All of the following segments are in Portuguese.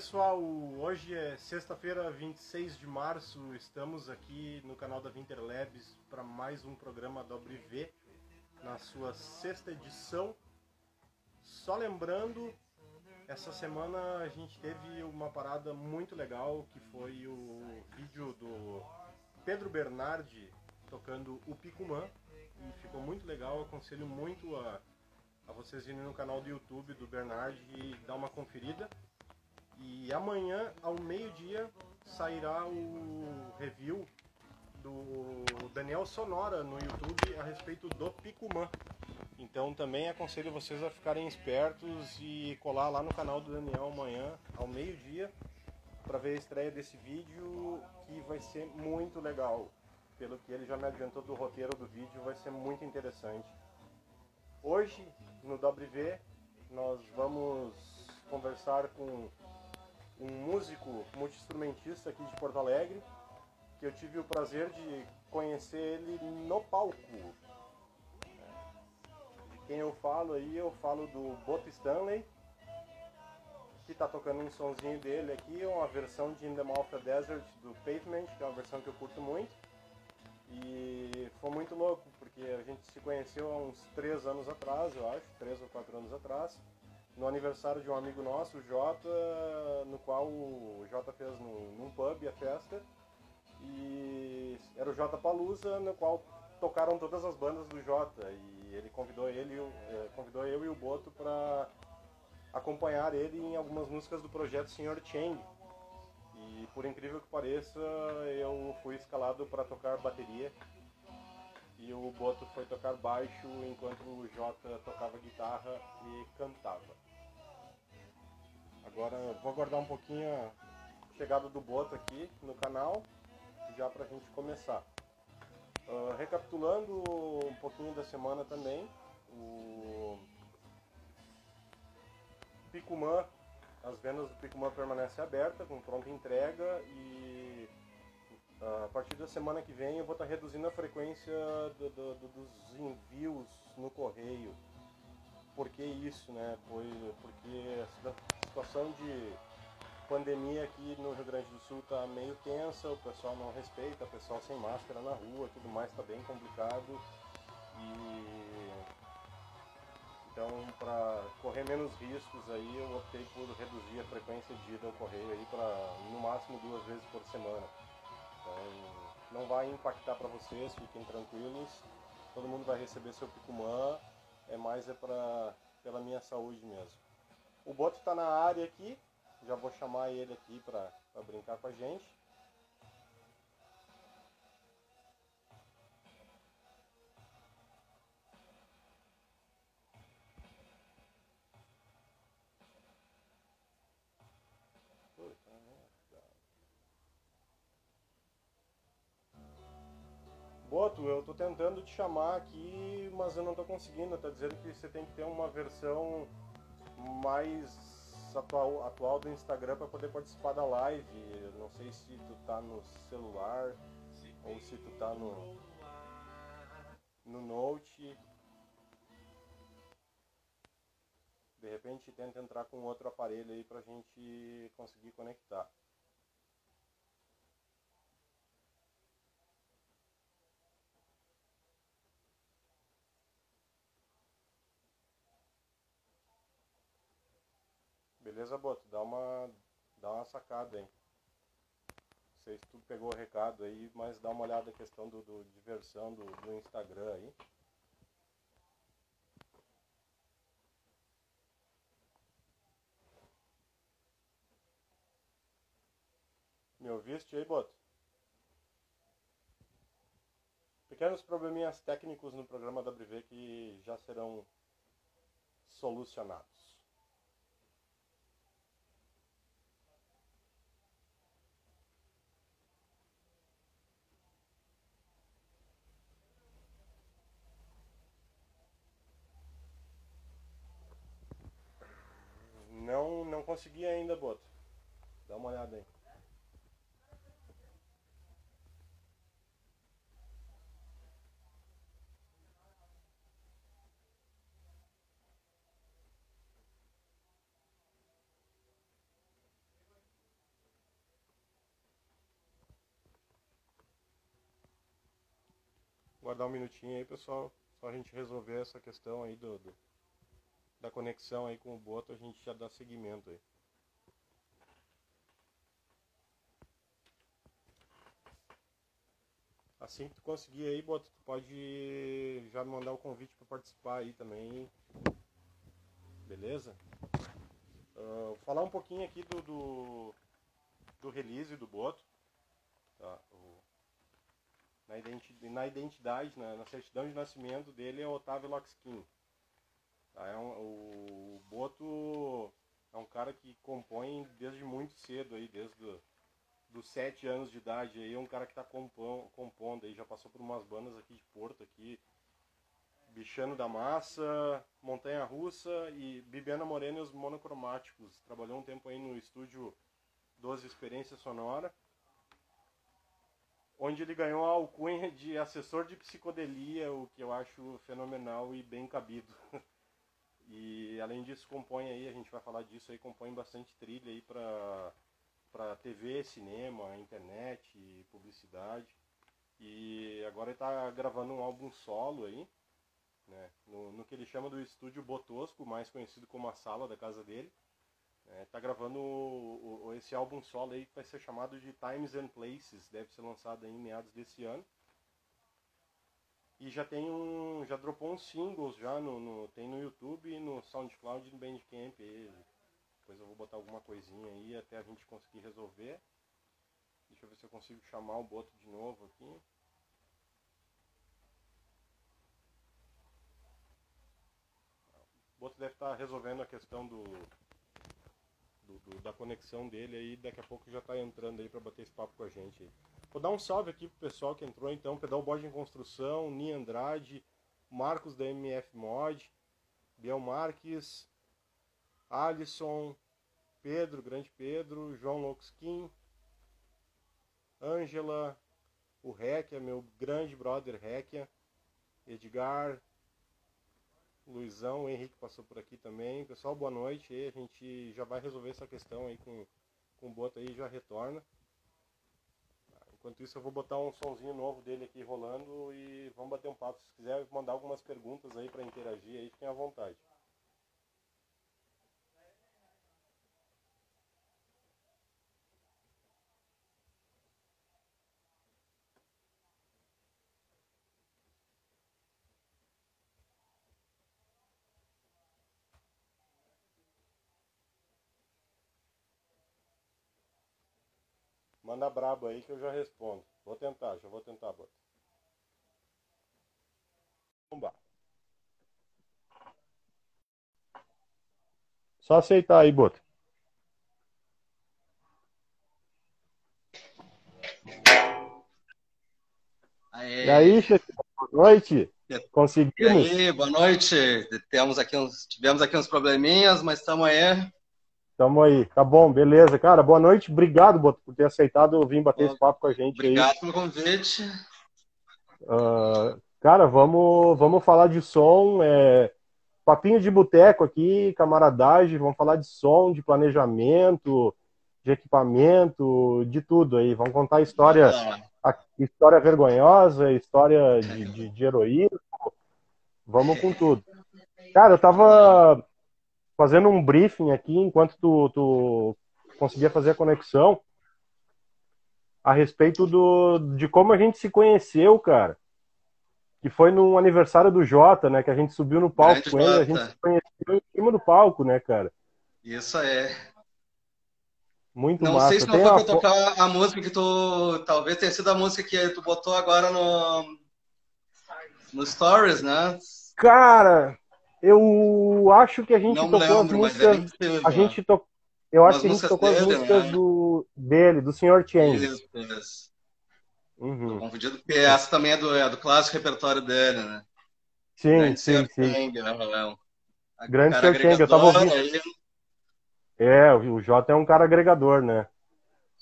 Pessoal. Hoje é sexta-feira, 26 de março. Estamos aqui no canal da Winter Labs para mais um programa OBV, na sua sexta edição. Só lembrando, essa semana a gente teve uma parada muito legal, que foi o vídeo do Pedro Bernardi tocando o Picumã. E ficou muito legal, aconselho muito a, a vocês irem no canal do YouTube do Bernardi e dar uma conferida. E amanhã, ao meio-dia, sairá o review do Daniel Sonora no YouTube a respeito do Picumã. Então também aconselho vocês a ficarem espertos e colar lá no canal do Daniel amanhã, ao meio-dia, para ver a estreia desse vídeo, que vai ser muito legal. Pelo que ele já me adiantou do roteiro do vídeo, vai ser muito interessante. Hoje, no WV, nós vamos conversar com um músico multi-instrumentista aqui de Porto Alegre, que eu tive o prazer de conhecer ele no palco. De quem eu falo aí, eu falo do Boto Stanley, que está tocando um sonzinho dele aqui, uma versão de In the Mouth of Desert do Pavement, que é uma versão que eu curto muito. E foi muito louco, porque a gente se conheceu há uns três anos atrás, eu acho, três ou quatro anos atrás no aniversário de um amigo nosso, o Jota, no qual o Jota fez no, num pub a festa. E era o Jota Palusa, no qual tocaram todas as bandas do Jota. E ele convidou ele, eh, convidou eu e o Boto para acompanhar ele em algumas músicas do projeto Sr. Cheng. E por incrível que pareça, eu fui escalado para tocar bateria e o Boto foi tocar baixo enquanto o Jota tocava guitarra e cantava. Agora vou aguardar um pouquinho a chegada do Boto aqui no canal, já para a gente começar. Uh, recapitulando um pouquinho da semana também, o Picumã, as vendas do Picumã permanecem abertas, com pronta entrega e uh, a partir da semana que vem eu vou estar reduzindo a frequência do, do, do, dos envios no correio. Por que isso, né? Foi porque situação de pandemia aqui no Rio Grande do Sul está meio tensa, o pessoal não respeita, o pessoal sem máscara na rua, tudo mais está bem complicado. E então para correr menos riscos aí eu optei por reduzir a frequência de ida ao correio aí para no máximo duas vezes por semana. Então não vai impactar para vocês, fiquem tranquilos. Todo mundo vai receber seu picumã, é mais é pra, pela minha saúde mesmo. O Boto está na área aqui, já vou chamar ele aqui para brincar com a gente. Boto, eu tô tentando te chamar aqui, mas eu não tô conseguindo. Tá dizendo que você tem que ter uma versão mais atual, atual do Instagram para poder participar da live. Eu não sei se tu tá no celular ou se tu tá no no Note. De repente tenta entrar com outro aparelho aí pra gente conseguir conectar. Beleza, Boto? Dá uma, dá uma sacada aí. Não sei se tu pegou o recado aí, mas dá uma olhada na questão do, do diversão do, do Instagram aí. Me ouviste aí, Boto? Pequenos probleminhas técnicos no programa WV que já serão solucionados. consegui ainda, Boto. Dá uma olhada aí. Guardar um minutinho aí, pessoal. Só a gente resolver essa questão aí do, do da conexão aí com o Boto, a gente já dá seguimento aí. Assim que tu conseguir aí, Boto, tu pode já mandar o convite para participar aí também. Beleza? Uh, falar um pouquinho aqui do, do, do release do Boto. Tá? O, na, identidade, na identidade, na, na, certidão de nascimento dele é Otávio Lockskin. Tá? É um, o Boto é um cara que compõe desde muito cedo, aí, desde do, dos sete anos de idade. Aí, é um cara que está compondo, compondo aí, já passou por umas bandas aqui de Porto, aqui, Bichano da Massa, Montanha Russa e Bibiana Morena e os Monocromáticos. Trabalhou um tempo aí no estúdio 12 Experiência Sonora, onde ele ganhou a alcunha de assessor de psicodelia, o que eu acho fenomenal e bem cabido. E além disso compõe aí, a gente vai falar disso aí, compõe bastante trilha aí para para TV, cinema, internet, publicidade. E agora ele está gravando um álbum solo aí, né, no, no, que ele chama do estúdio Botosco, mais conhecido como a sala da casa dele. É, gravando o, o, esse álbum solo aí que vai ser chamado de Times and Places, deve ser lançado em meados desse ano. E já tem um. já dropou uns singles já no, no tem no YouTube, no SoundCloud e no Bandcamp. E depois eu vou botar alguma coisinha aí até a gente conseguir resolver. Deixa eu ver se eu consigo chamar o Boto de novo aqui. O Boto deve estar resolvendo a questão do, do, do da conexão dele aí. Daqui a pouco já está entrando aí para bater esse papo com a gente. Vou dar um salve aqui pro pessoal que entrou então, Pedal Bode em Construção, Ni Andrade, Marcos da MF Mod, Biel Marques, Alisson, Pedro, Grande Pedro, João Loxkin, Ângela, o Requia, meu grande brother Requia, Edgar, Luizão, o Henrique passou por aqui também. Pessoal, boa noite. E a gente já vai resolver essa questão aí com, com o Bota aí já retorna. Enquanto isso eu vou botar um somzinho novo dele aqui rolando e vamos bater um papo. Se quiser mandar algumas perguntas aí para interagir aí, fiquem à vontade. Manda brabo aí que eu já respondo. Vou tentar, já vou tentar, Bota. Vamos Só aceitar aí, Bota. Aê. E aí, chefe, boa noite. Conseguimos? E aí, boa noite. Temos aqui uns, tivemos aqui uns probleminhas, mas estamos aí. Tamo aí. Tá bom, beleza. Cara, boa noite. Obrigado, Boto, por ter aceitado vir bater esse papo com a gente Obrigado aí. pelo convite. Uh, cara, vamos, vamos falar de som. É, papinho de boteco aqui, camaradagem. Vamos falar de som, de planejamento, de equipamento, de tudo aí. Vamos contar história, a história vergonhosa, história de, de, de heroísmo. Vamos com tudo. Cara, eu tava fazendo um briefing aqui enquanto tu, tu conseguia fazer a conexão a respeito do, de como a gente se conheceu, cara. Que foi no aniversário do Jota, né? Que a gente subiu no palco Grande com ele, a gente se conheceu em cima do palco, né, cara? Isso é. Muito não massa. sei se não Tem foi a... pra tocar a música que tu. Talvez tenha sido a música que tu botou agora no. No Stories, né? Cara, eu acho que a gente não tocou lembro, as músicas. a gente to... Eu acho que a gente tocou dele, as músicas né? do... dele, do Sr. Change. Isso, isso. Uhum. confundido, porque essa também é do, é do clássico repertório dele, né? Sim, Grande sim, sim. Chang, né? Grande Sr. Chang, eu tava ouvindo. Aí... É, o Jota é um cara agregador, né?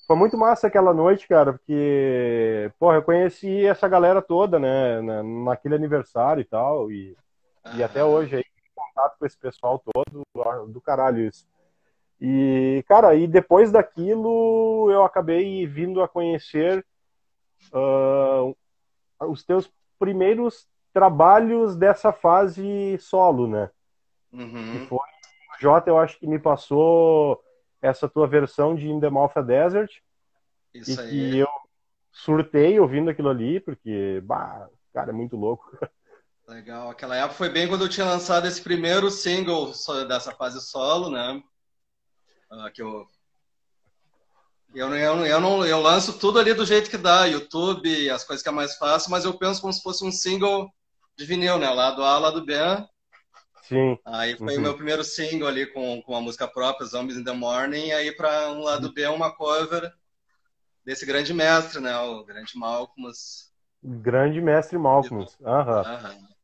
Foi muito massa aquela noite, cara, porque, porra, eu conheci essa galera toda, né, naquele aniversário e tal, e e até hoje aí, contato com esse pessoal todo, do caralho isso. E, cara, e depois daquilo eu acabei vindo a conhecer uh, os teus primeiros trabalhos dessa fase solo, né? Uhum. Que foi o Jota, eu acho que me passou essa tua versão de In the Mouth of Desert. Isso e aí. que eu surtei ouvindo aquilo ali, porque, bah, cara, é muito louco. Legal. Aquela época foi bem quando eu tinha lançado esse primeiro single dessa fase solo, né? Ah, que eu eu, eu, eu, não, eu lanço tudo ali do jeito que dá, YouTube, as coisas que é mais fácil, mas eu penso como se fosse um single de vinil, né? Lado A, lado B. Sim. Aí foi Uhum. o meu primeiro single ali com, com a música própria, Zombies in the Morning, e aí para um lado B uma cover desse grande mestre, né? O grande Malcolmus. Grande mestre Malcolm. Aham. Aham.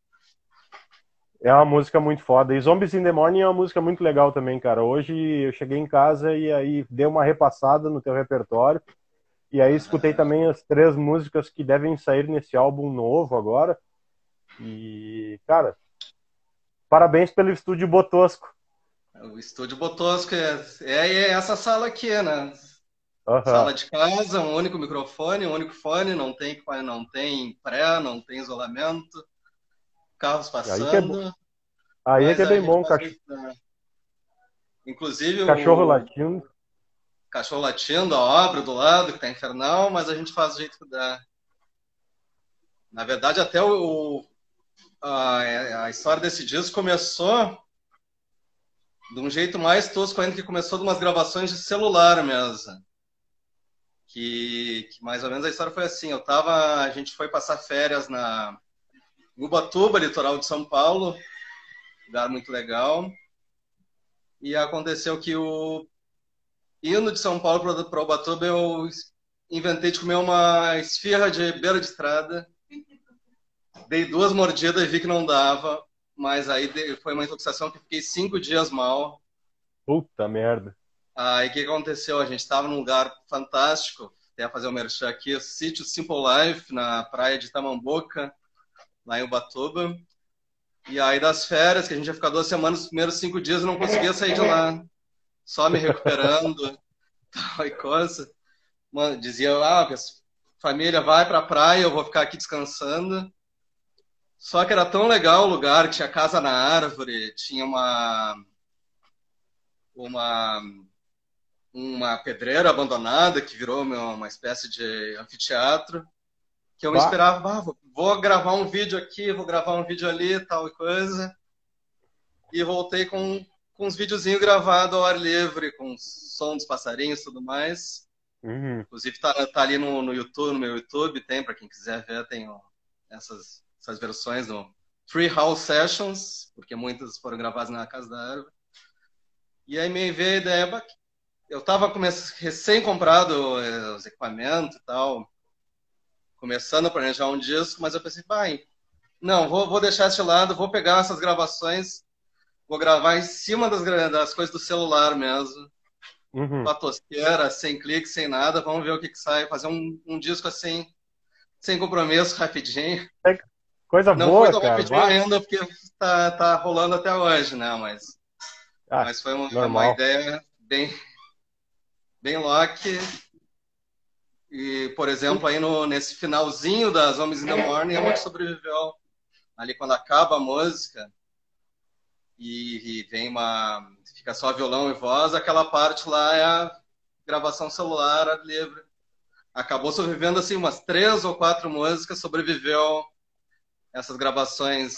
É uma música muito foda. E Zombies in the Morning é uma música muito legal também, cara. Hoje eu cheguei em casa e aí dei uma repassada no teu repertório. E aí escutei também as três músicas que devem sair nesse álbum novo agora. E, cara, parabéns pelo estúdio Botosco. O estúdio Botosco é, é, é essa sala aqui, né? Aham. Sala de casa, um único microfone, um único fone, não tem, não tem pré, não tem isolamento, carros Aí que é passando. Aí é que é bem bom, faz cach- isso, né? Inclusive cachorro o latindo. cachorro latindo, a obra do lado, que tá infernal, mas a gente faz do jeito que dá. Na verdade, até o, a, a história desse disco começou de um jeito mais tosco ainda, que começou de umas gravações de celular mesmo. Que, que mais ou menos a história foi assim, eu tava, a gente foi passar férias na Ubatuba, litoral de São Paulo, lugar muito legal. E aconteceu que o indo de São Paulo para Ubatuba, eu inventei de comer uma esfirra de beira de estrada. Dei duas mordidas e vi que não dava, mas aí foi uma intoxicação que fiquei cinco dias mal. Puta merda. Aí o que aconteceu? A gente estava num lugar fantástico, até fazer o merchan aqui, o sítio Simple Life, na praia de Tamamboca, lá em Ubatuba. E aí das férias, que a gente ia ficar duas semanas, os primeiros cinco dias eu não conseguia sair de lá. Só me recuperando, tal e coisa. Mano, dizia, ah, família, vai pra praia, eu vou ficar aqui descansando. Só que era tão legal o lugar, tinha casa na árvore, tinha uma uma uma pedreira abandonada que virou uma espécie de anfiteatro que eu Bah. esperava, ah, vou- vou gravar um vídeo aqui, vou gravar um vídeo ali, tal coisa. E voltei com, com uns videozinhos gravados ao ar livre, com som dos passarinhos e tudo mais. Uhum. Inclusive tá, tá ali no, no YouTube, no meu YouTube, tem, para quem quiser ver, tem ó, essas, essas versões no Free House Sessions, porque muitas foram gravadas na Casa da Árvore. E aí me veio a ideia, eu tava come- recém-comprado eh, os equipamentos e tal, começando a planejar um disco, mas eu pensei, pai, não, vou, vou deixar esse de lado, vou pegar essas gravações, vou gravar em cima das, das coisas do celular mesmo Uhum. uma tosqueira, sem clique, sem nada. Vamos ver o que, que sai. Fazer um, um disco assim, sem compromisso, rapidinho. Coisa Não boa, foi tão rapidinho ainda, porque tá, tá rolando até hoje, né? Mas, Ah, mas foi uma, uma ideia bem, bem lock. E, por exemplo, aí no, nesse finalzinho das Homens in the Morning, é uma que sobreviveu. Ali quando acaba a música e, e vem uma. fica só violão e voz, aquela parte lá é a gravação celular ar livre. Acabou sobrevivendo assim umas três ou quatro músicas, sobreviveu essas gravações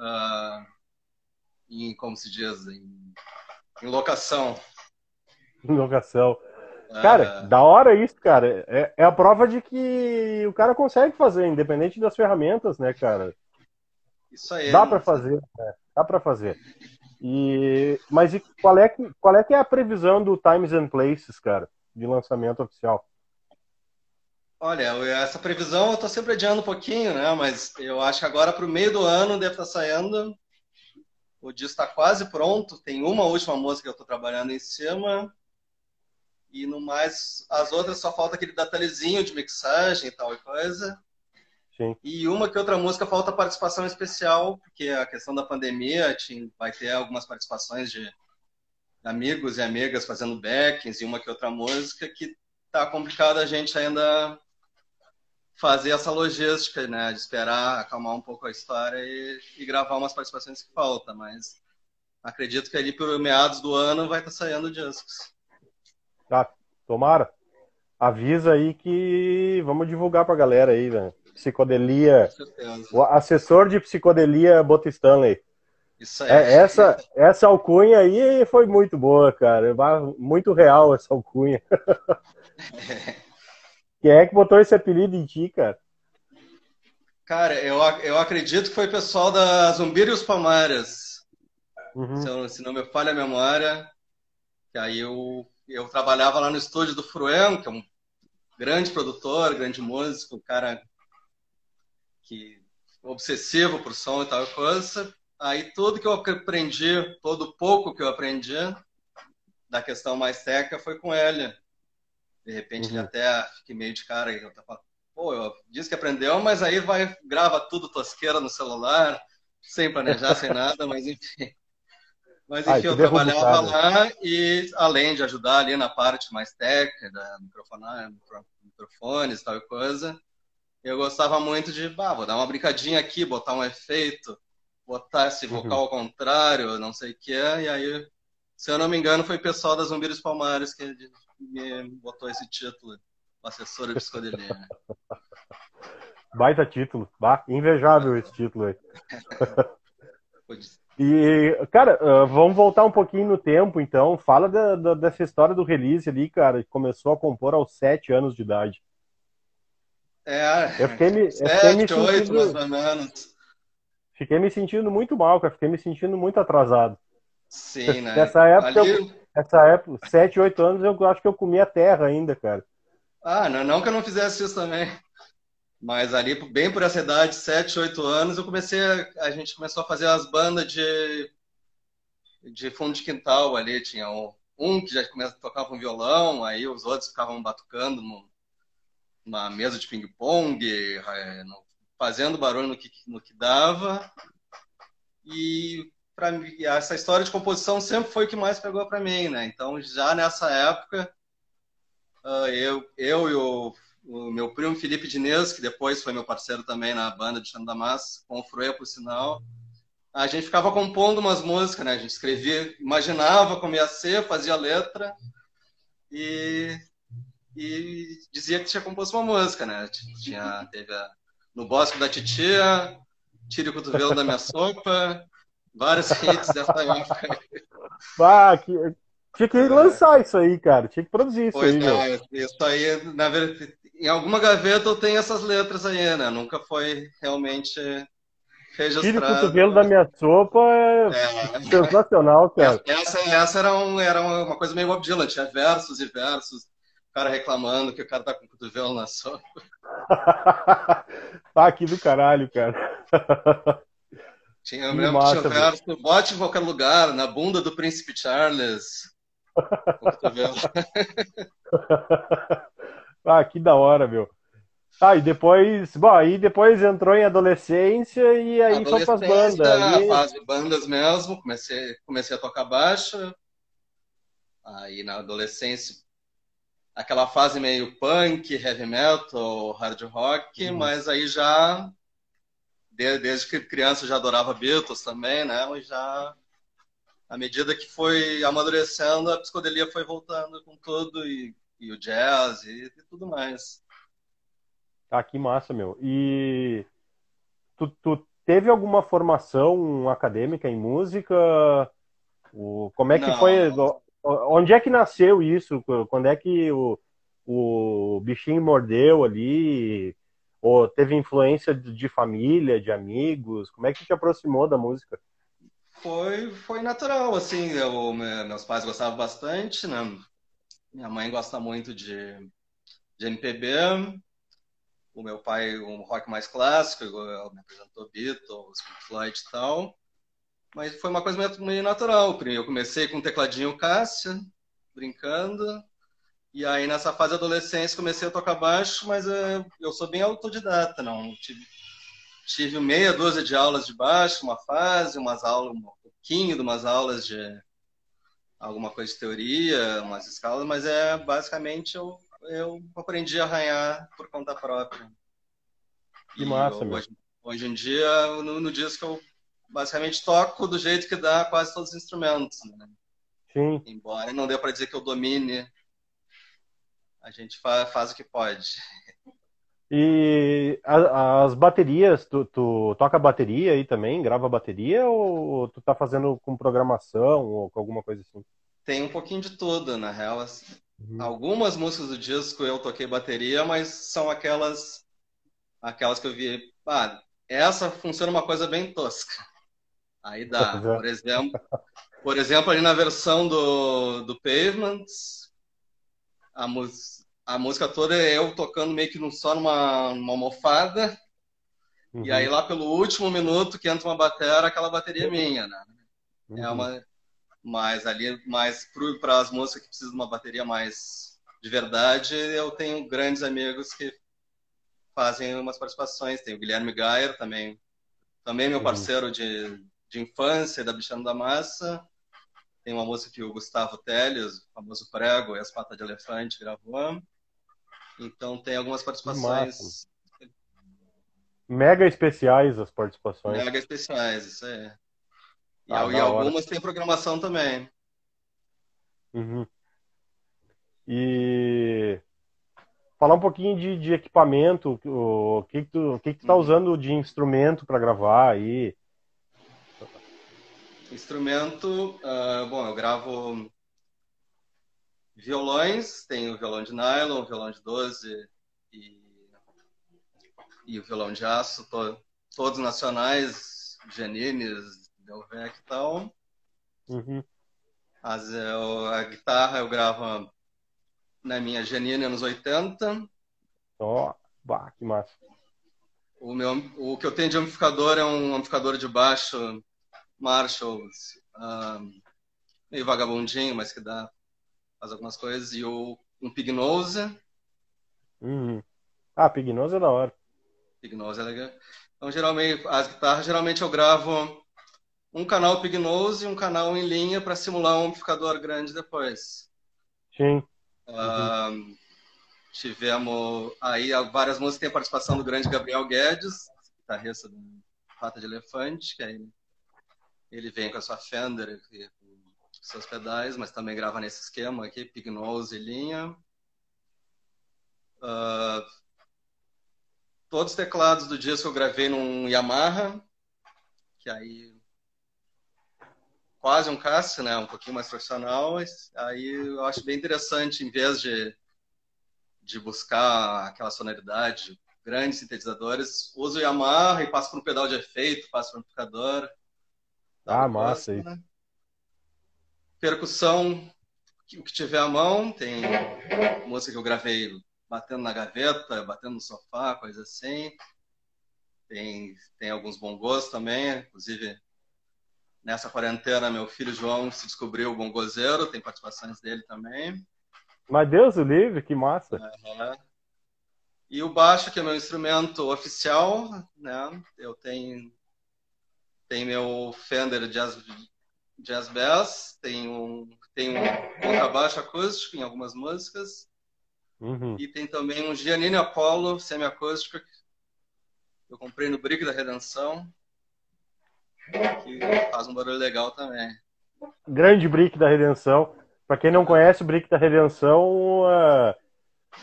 ah, em, como se diz, em, em locação. Locação. Cara, da hora isso, cara. É, é a prova de que o cara consegue fazer, independente das ferramentas, né, cara? Isso aí. Dá pra fazer, né? Dá pra fazer. E, mas e qual é, que, qual é que é a previsão do Times and Places, cara, de lançamento oficial? Olha, essa previsão eu tô sempre adiando um pouquinho, né? Mas eu acho que agora pro meio do ano deve estar saindo. O disco está quase pronto. Tem uma última música que eu tô trabalhando em cima. E no mais, as outras só falta aquele detalhezinho de mixagem e tal e coisa. Sim. E uma que outra música falta participação especial, porque a questão da pandemia tinha, vai ter algumas participações de amigos e amigas fazendo backings e uma que outra música que tá complicado a gente ainda fazer essa logística, né? De esperar acalmar um pouco a história e, e gravar umas participações que faltam, mas acredito que ali por meados do ano vai estar tá saindo discos. Tá, tomara. Avisa aí que vamos divulgar pra galera aí, né? Psicodelia. O assessor de psicodelia Bota Stanley. Isso aí. É, essa, essa alcunha aí foi muito boa, cara. Muito real essa alcunha. Quem é que botou esse apelido em ti, cara? Cara, eu, eu acredito que foi o pessoal da Zumbir e os Palmares. Uhum. Se, eu, se, não me falha a memória. Que aí eu, eu trabalhava lá no estúdio do Fruem, que é um grande produtor, grande músico, um cara que obsessivo por som e tal coisa. Aí tudo que eu aprendi, todo pouco que eu aprendi da questão mais técnica foi com ele. De repente uhum. ele até fiquei meio de cara. Eu tava, Pô, eu disse que aprendeu, mas aí vai grava tudo tosqueira no celular, sem planejar, sem nada, mas enfim. Mas enfim, Ai, eu trabalhava lá e além de ajudar ali na parte mais técnica, da microfones e tal coisa, eu gostava muito de, bah, vou dar uma brincadinha aqui, botar um efeito, botar esse uhum. vocal ao contrário, não sei o que, e aí, se eu não me engano, foi o pessoal das Zumbiros Palmares que me botou esse título, assessora de psicodelia. Baita título, bah, invejável esse título aí. E, cara, uh, vamos voltar um pouquinho no tempo, então. Fala da, da, dessa história do release ali, cara, que começou a compor aos sete anos de idade. É, eu fiquei me, sete, eu fiquei me sentindo, oito, mais ou menos. Fiquei me sentindo muito mal, cara. Fiquei me sentindo muito atrasado. Sim, né? Nessa época, Ali... eu, nessa época, 7, 8 anos, eu acho que eu comia terra ainda, cara. Ah, não, não que eu não fizesse isso também. Mas ali, bem por essa idade, 7, 8 anos, eu comecei, a, a gente começou a fazer as bandas de, de fundo de quintal ali. Tinha um, um que já começa, tocava um violão, aí os outros ficavam batucando no, numa mesa de ping-pong, é, fazendo barulho no que, no que dava. E para essa história de composição sempre foi o que mais pegou para mim, né? Então, já nessa época, uh, eu, eu e o, o, meu primo Felipe Diniz, que depois foi meu parceiro também na banda de Massa, com o Fruia, por sinal, a gente ficava compondo umas músicas, né? A gente escrevia, imaginava como ia ser, fazia letra e, e dizia que tinha composto uma música, né? Tinha, teve a, No Bosque da Titia, Tire o Cotovelo da Minha Sopa, Vários hits dessa época. Ah, que, tinha que lançar isso aí, cara. Tinha que produzir isso pois aí. É, isso aí, na verdade, em alguma gaveta eu tenho essas letras aí, né? Nunca foi realmente registrado. Tire o cotovelo da minha sopa é, é. sensacional, cara. Essa, essa era, um, era uma coisa meio Bob Dylan, tinha versos e versos. O cara reclamando que o cara tá com o cotovelo na sopa. tá aqui do caralho, cara. Tinha, lembro massa, tinha verso, bote em qualquer lugar, na bunda do príncipe Charles. ah, que da hora, meu. Ah, e depois, bom, aí depois entrou em adolescência e aí foi para as bandas. Aí... Fase bandas mesmo, comecei, comecei a tocar baixo. Aí na adolescência, aquela fase meio punk, heavy metal, hard rock, uhum. mas aí já desde que criança já adorava Beatles também, né? Mas já à medida que foi amadurecendo, a psicodelia foi voltando com tudo e, e o jazz e, e, tudo mais. Ah, que massa, meu. E tu, tu teve alguma formação acadêmica em música? O, como é que Não. foi? Onde é que nasceu isso? Quando é que o, o bichinho mordeu ali? Ou teve influência de família, de amigos? Como é que te aproximou da música? Foi, foi natural, assim. Eu, meus pais gostavam bastante, né? Minha mãe gosta muito de, de MPB. O meu pai, um rock mais clássico, me apresentou Beatles, Floyd e tal. Mas foi uma coisa meio natural. Eu comecei com um tecladinho Cássia, brincando. E aí, nessa fase de adolescência, comecei a tocar baixo, mas eu sou bem autodidata, não. Tive, tive meia dúzia de aulas de baixo, uma fase, umas aulas, um pouquinho de umas aulas de alguma coisa de teoria, umas escalas, mas é basicamente eu, eu aprendi a arranhar por conta própria. Que massa, hoje, hoje, em dia, no, no disco eu basicamente toco do jeito que dá quase todos os instrumentos. Né? Sim. Embora não dê para dizer que eu domine, a gente faz, faz o que pode. E as baterias, tu, tu, toca bateria aí também? Grava bateria ou tu tá fazendo com programação ou com alguma coisa assim? Tem um pouquinho de tudo, na real. Uhum. Algumas músicas do disco eu toquei bateria, mas são aquelas aquelas que eu vi, ah, essa funciona uma coisa bem tosca. Aí dá, por exemplo, por exemplo, ali na versão do, do Pavement, a, a música toda é eu tocando meio que só numa, numa almofada, uhum. e aí lá pelo último minuto que entra uma bateria, aquela bateria é minha, né? É uhum. É uma, mas ali, mais para as músicas que precisam de uma bateria mais de verdade, eu tenho grandes amigos que fazem umas participações. Tem o Guilherme Gayer também, também meu uhum. parceiro de, de infância, da Bichano da Massa. Tem uma música que o Gustavo Teles, o famoso Prego e as Patas de Elefante, gravou. Então tem algumas participações. Mega especiais as participações. Mega especiais, isso aí. E, ah, e algumas tem programação também. Uhum. E falar um pouquinho de, de equipamento, o que, que tu, o que, que tu tá uhum. usando de instrumento para gravar aí? Instrumento, uh, bom, eu gravo violões, tenho o violão de nylon, o violão de 12 e, e o violão de aço, to, todos nacionais, Janines, Delvec e tal. Uhum. As, eu, a guitarra eu gravo na minha Janine anos 80. Ó, oh, bah, que massa. O, meu, o que eu tenho de amplificador é um amplificador de baixo Marshall, um, meio vagabundinho, mas que dá faz algumas coisas. E o, um Pignose. Uhum. Ah, Pignose é da hora. Pignose é legal. Então, geralmente, as guitarras, geralmente eu gravo um canal Pignose e um canal em linha para simular um amplificador grande depois. Sim. Uhum. tivemos aí várias músicas, tem a participação do grande Gabriel Guedes, guitarrista do Rata de Elefante, que aí ele vem com a sua Fender seus pedais, mas também grava nesse esquema aqui, Pig Nose e linha. Uh, todos os teclados do disco eu gravei num Yamaha, que aí quase um Casio, né, um pouquinho mais profissional. Aí eu acho bem interessante, em vez de, de buscar aquela sonoridade, grandes sintetizadores, uso o Yamaha e passo para um pedal de efeito, passo para um amplificador. Ah, massa aí. Né? Percussão, o que tiver à mão, tem música que eu gravei batendo na gaveta, batendo no sofá, coisa assim. Tem, tem alguns bongos também, inclusive nessa quarentena meu filho João se descobriu bongozeiro, tem participações dele também. Mas Deus o livre, que massa. É, e o baixo, que é meu instrumento oficial, né? Eu tenho tem meu Fender Jazz, Jazz Bass, tem um, tem um contrabaixo acústico em algumas músicas. Uhum. E tem também um Giannini Apollo semiacústico que eu comprei no Brick da Redenção, que faz um barulho legal também. Grande Brick da Redenção. Para quem não conhece, o Brick da Redenção uh,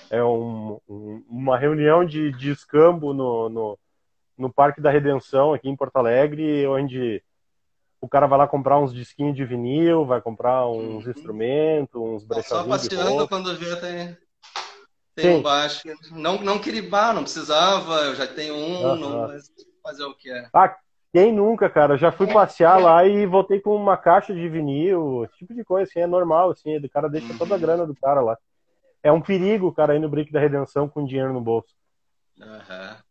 é um, um, uma reunião de, de escambo no, no, no Parque da Redenção, aqui em Porto Alegre, onde o cara vai lá comprar uns disquinhos de vinil, vai comprar uns uhum. instrumentos, uns brechadinhos. Só passeando quando vê tem, tem um baixo. Não, não queria bar, não precisava, eu já tenho um, uhum. não, mas fazer o que é. Ah, quem nunca, cara? Já fui passear lá e voltei com uma caixa de vinil, esse tipo de coisa, assim, é normal, assim, o cara deixa toda a uhum. grana do cara lá. É um perigo cara ir no Brick da Redenção com dinheiro no bolso. Aham. Uhum.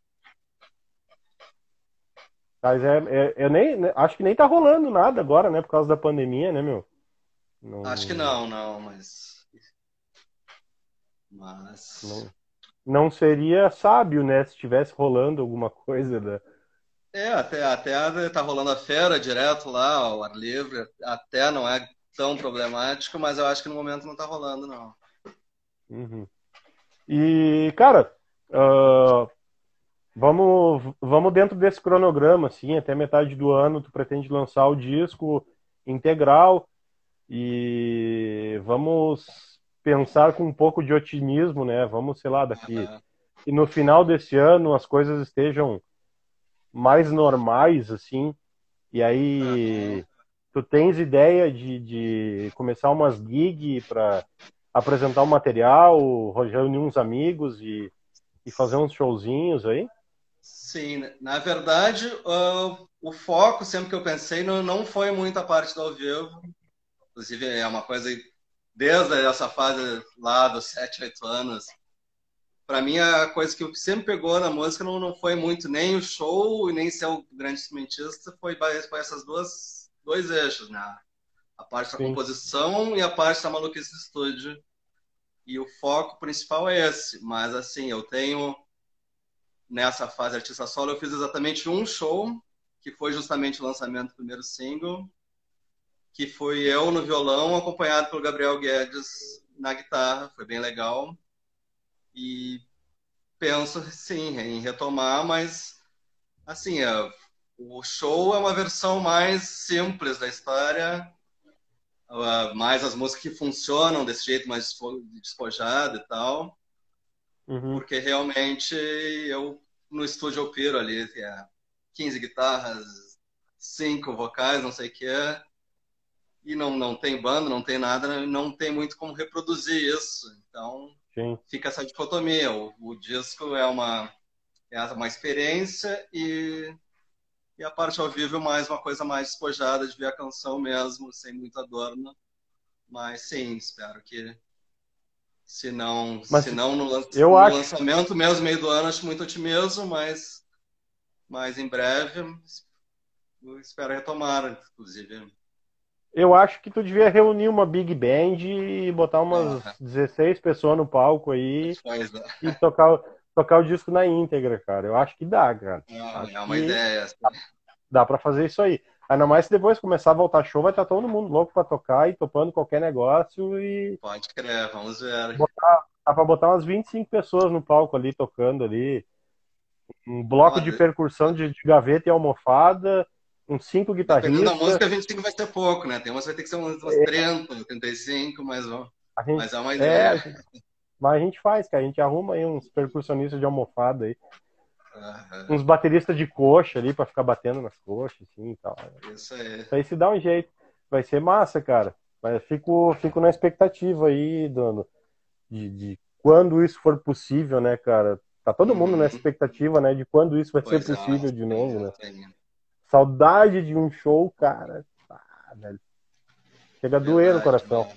Mas é, é, eu nem né, acho que nem tá rolando nada agora, né? Por causa da pandemia, né, meu? Não... Acho que não, não, mas. Mas. Não, não seria sábio, né? Se tivesse rolando alguma coisa da. É, até, até tá rolando a feira direto lá, ao ar livre, até não é tão problemático, mas eu acho que no momento não tá rolando, não. Uhum. E, cara, uh, Vamos, vamos dentro desse cronograma, assim, até metade do ano tu pretende lançar o disco integral e vamos pensar com um pouco de otimismo, né? Vamos, sei lá, daqui. Uhum. E no final desse ano as coisas estejam mais normais, assim. E aí uhum. tu tens ideia de, de começar umas gigs para apresentar o um material, reunir uns amigos e, e fazer uns showzinhos aí? Sim, na verdade, uh, o foco, sempre que eu pensei, não, não foi muito a parte do ao vivo. Inclusive, é uma coisa desde essa fase lá dos 7, 8 anos. Para mim, a coisa que sempre pegou na música não, não foi muito nem o show e nem ser o grande instrumentista, foi, foi essas duas dois eixos, né? A parte da Sim. composição e a parte da maluquice do estúdio. E o foco principal é esse. Mas, assim, eu tenho, nessa fase artista solo, eu fiz exatamente um show, que foi justamente o lançamento do primeiro single, que foi eu no violão, acompanhado pelo Gabriel Guedes na guitarra. Foi bem legal. E penso, sim, em retomar, mas, assim, é, o show é uma versão mais simples da história, uh, mais as músicas que funcionam desse jeito mais despojado e tal. Uhum. Porque realmente eu, no estúdio, eu piro ali, é 15 guitarras, 5 vocais, não sei o que é e não, não tem banda, não tem nada, não tem muito como reproduzir isso. Então, Sim. fica essa dicotomia. O, o, disco é uma, é uma experiência e, e a parte ao vivo é mais uma coisa mais despojada de ver a canção mesmo, sem muita adorno. Mas sim, espero que se não, mas, se não no, no acho... lançamento mesmo, meio do ano, acho muito otimismo, mas, mas em breve eu espero retomar, inclusive eu acho que tu devia reunir uma big band e botar umas ah. 16 pessoas no palco aí e tocar, tocar o disco na íntegra, cara. Eu acho que dá, cara. Não, é uma ideia. Dá, dá para fazer isso aí. Ainda mais se depois começar a voltar show, vai estar todo mundo louco para tocar e topando qualquer negócio e. Pode crer, vamos ver. Botar, dá pra botar umas 25 pessoas no palco ali, tocando ali. Um bloco Pode. de percussão de, de gaveta e almofada uns cinco guitarristas. Dependendo da música, 25 vai ser pouco, né? Tem umas vai ter que ser umas, umas é. 30, 35, mas, ó, gente, mas é uma é, ideia. É, mas a gente faz, que a gente arruma aí uns percussionistas de almofada aí. Uhum. Uns bateristas de coxa ali para ficar batendo nas coxas, assim e tal. Isso aí. Isso aí se dá um jeito. Vai ser massa, cara. Mas fico, fico na expectativa aí, Dano, de, de quando isso for possível, né, cara? Tá todo mundo uhum. nessa expectativa, né, de quando isso vai pois ser é, possível é, de novo, né? Saudade de um show, cara. Ah, velho. Chega a doer no coração.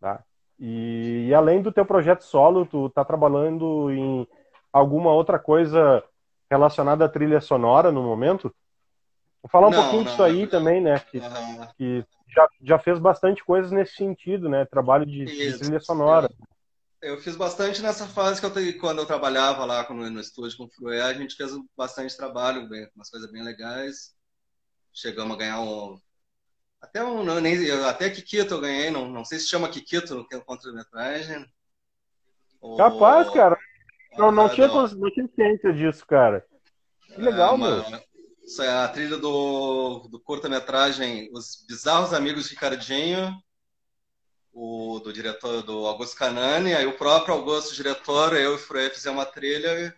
Tá? E, e, além do teu projeto solo, tu tá trabalhando em alguma outra coisa relacionada à trilha sonora no momento? Vou falar um não, pouquinho não, disso aí não. também, né? Que, uhum. que já, já fez bastante coisas nesse sentido, né? Trabalho de, de trilha sonora. Eu fiz bastante nessa fase que eu quando eu trabalhava lá no, no estúdio com o Frué, a gente fez bastante trabalho, bem, umas coisas bem legais. Chegamos a ganhar um. Até um. Nem, até Kikito eu ganhei, não, não sei se chama Kikito no contra-metragem. Capaz, cara. Não, não, tinha, não. não tinha ciência disso, cara. Que legal, é, meu. Isso é a trilha do, do curta-metragem Os Bizarros Amigos de Ricardinho o, do diretor do Augusto Canani, aí o próprio Augusto, diretor, eu e o Froê fizemos uma trilha e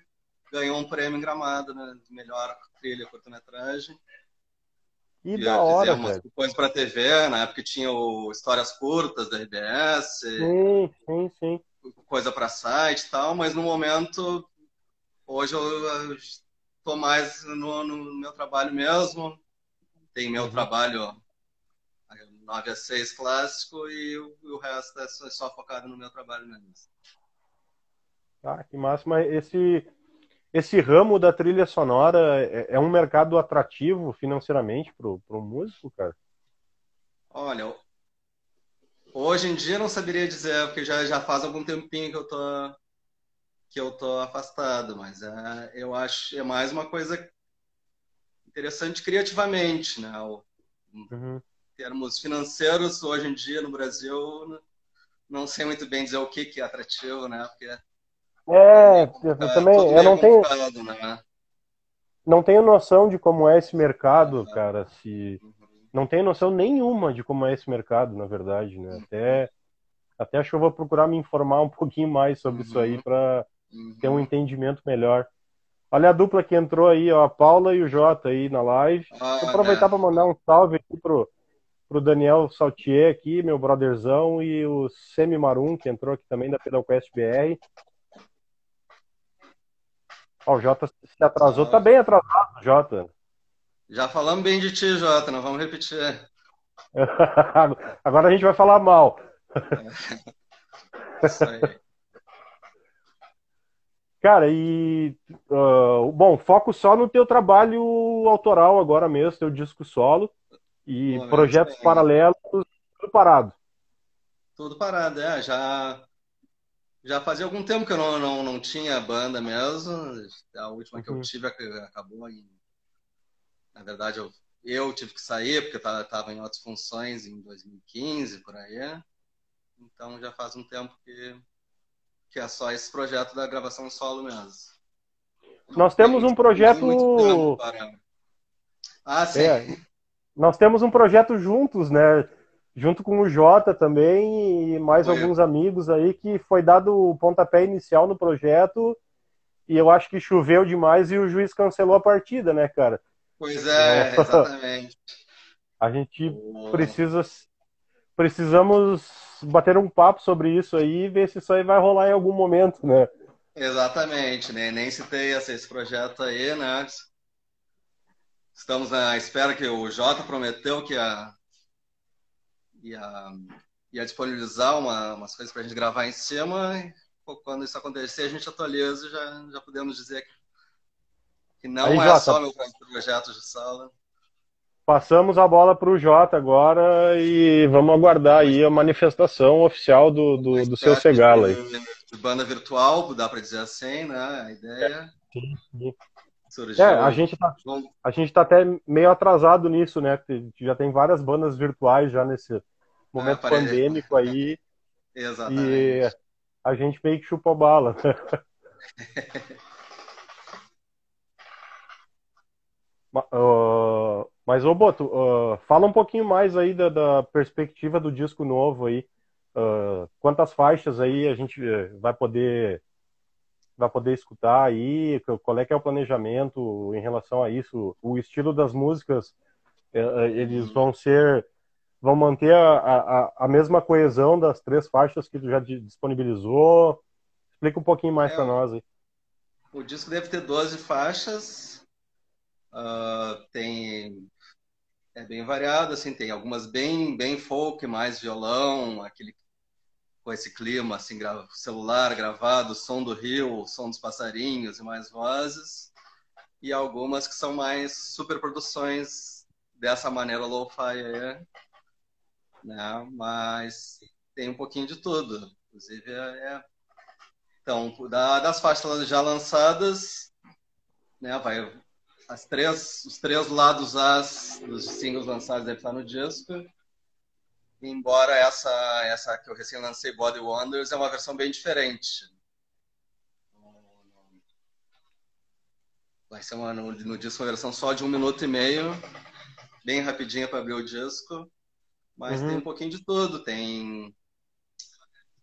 ganhou um prêmio em Gramado, né? De melhor trilha, curta-metragem. E, da hora, velho. coisas para TV, na época tinha o Histórias Curtas da RBS. Sim, sim, sim. Coisa para site e tal, mas no momento, hoje eu estou mais no, no, meu trabalho mesmo. Tem meu uhum. trabalho 9 a 6 clássico e o, o resto é só, é só, focado no meu trabalho mesmo. Ah, que massa. Mas esse, esse ramo da trilha sonora é, é um mercado atrativo financeiramente para o músico, cara? Olha, hoje em dia não saberia dizer, porque já, já faz algum tempinho que eu tô que eu tô afastado, mas é, eu acho é mais uma coisa interessante criativamente, né? O, uhum termos financeiros, hoje em dia no Brasil, não sei muito bem dizer o que, que é atrativo, né? Porque É, eu também, eu não tenho, né? não tenho noção de como é esse mercado, cara. Se não tenho noção nenhuma de como é esse mercado, na verdade, né? Até até acho que eu vou procurar me informar um pouquinho mais sobre uhum. isso aí para uhum. ter um entendimento melhor. Olha a dupla que entrou aí, ó, a Paula e o Jota aí na live. Ah, Vou aproveitar é. para mandar um salve aqui pro, pro Daniel Saltier aqui, meu brotherzão, e o Semi Marum, que entrou aqui também da Pedalquest BR. Ó, o Jota se atrasou, tá bem atrasado, Jota. Já falamos bem de ti, Jota, não vamos repetir. Agora a gente vai falar mal. É. Isso aí. Cara, e uh, bom, foco só no teu trabalho autoral agora mesmo, teu disco solo e projetos paralelos, tudo parado. Tudo parado, é. Já, já fazia algum tempo que eu não, não, não tinha banda mesmo. A última que eu uhum. tive acabou em. Na verdade, eu, eu tive que sair porque estava em outras funções em 2015, por aí. Então já faz um tempo que, que é só esse projeto da gravação solo mesmo. Nós temos um projeto. Ah, sim. É, nós temos um projeto juntos, né? Junto com o Jota também e mais foi. alguns amigos aí que foi dado o pontapé inicial no projeto e eu acho que choveu demais e o juiz cancelou a partida, né, cara? Pois é, é. exatamente. A gente precisa precisamos bater um papo sobre isso aí e ver se isso aí vai rolar em algum momento, né? Exatamente, né? Nem citei esse projeto aí, né? Estamos à espera que o Jota prometeu que ia, ia, ia disponibilizar uma, umas coisas para a gente gravar em cima. E, quando isso acontecer, a gente atualiza e já, já podemos dizer que, não aí, é Jota, só meu projeto de sala. Passamos a bola para o Jota agora e vamos aguardar aí a manifestação oficial do, do, do seu Segala aí. De banda virtual, dá para dizer assim, né? A ideia. Sim, sim. Surgiu... É, a gente tá, a gente tá até meio atrasado nisso, né? Já tem várias bandas virtuais já nesse momento ah, pandêmico aí. Exatamente. E a gente meio que chupou bala. uh, Mas, ô Boto, uh, fala um pouquinho mais aí da, da perspectiva do disco novo aí. Uh, quantas faixas aí a gente eh, vai poder vai poder escutar aí? Qual é que é o planejamento em relação a isso? O estilo das músicas, eh, eh, eles vão ser vão manter a, a, a mesma coesão das três faixas que tu já disponibilizou? Explica um pouquinho mais é, para nós aí. O disco deve ter 12 faixas. Uh, tem é bem variado, assim, tem algumas bem, bem folk, mais violão, aquele com esse clima, assim, gra celular gravado, som do rio, som dos passarinhos e mais vozes, e algumas que são mais superproduções dessa maneira lo-fi né? Mas tem um pouquinho de tudo, inclusive é, é... então da, das faixas já lançadas, né? Vai as três, os três lados as dos singles lançados devem estar no disco. Embora essa, essa que eu recém lancei, Body Wonders, é uma versão bem diferente. Vai ser uma, no, no disco uma versão só de um minuto e meio, bem rapidinha para abrir o disco. Mas uhum. tem um pouquinho de tudo. Tem,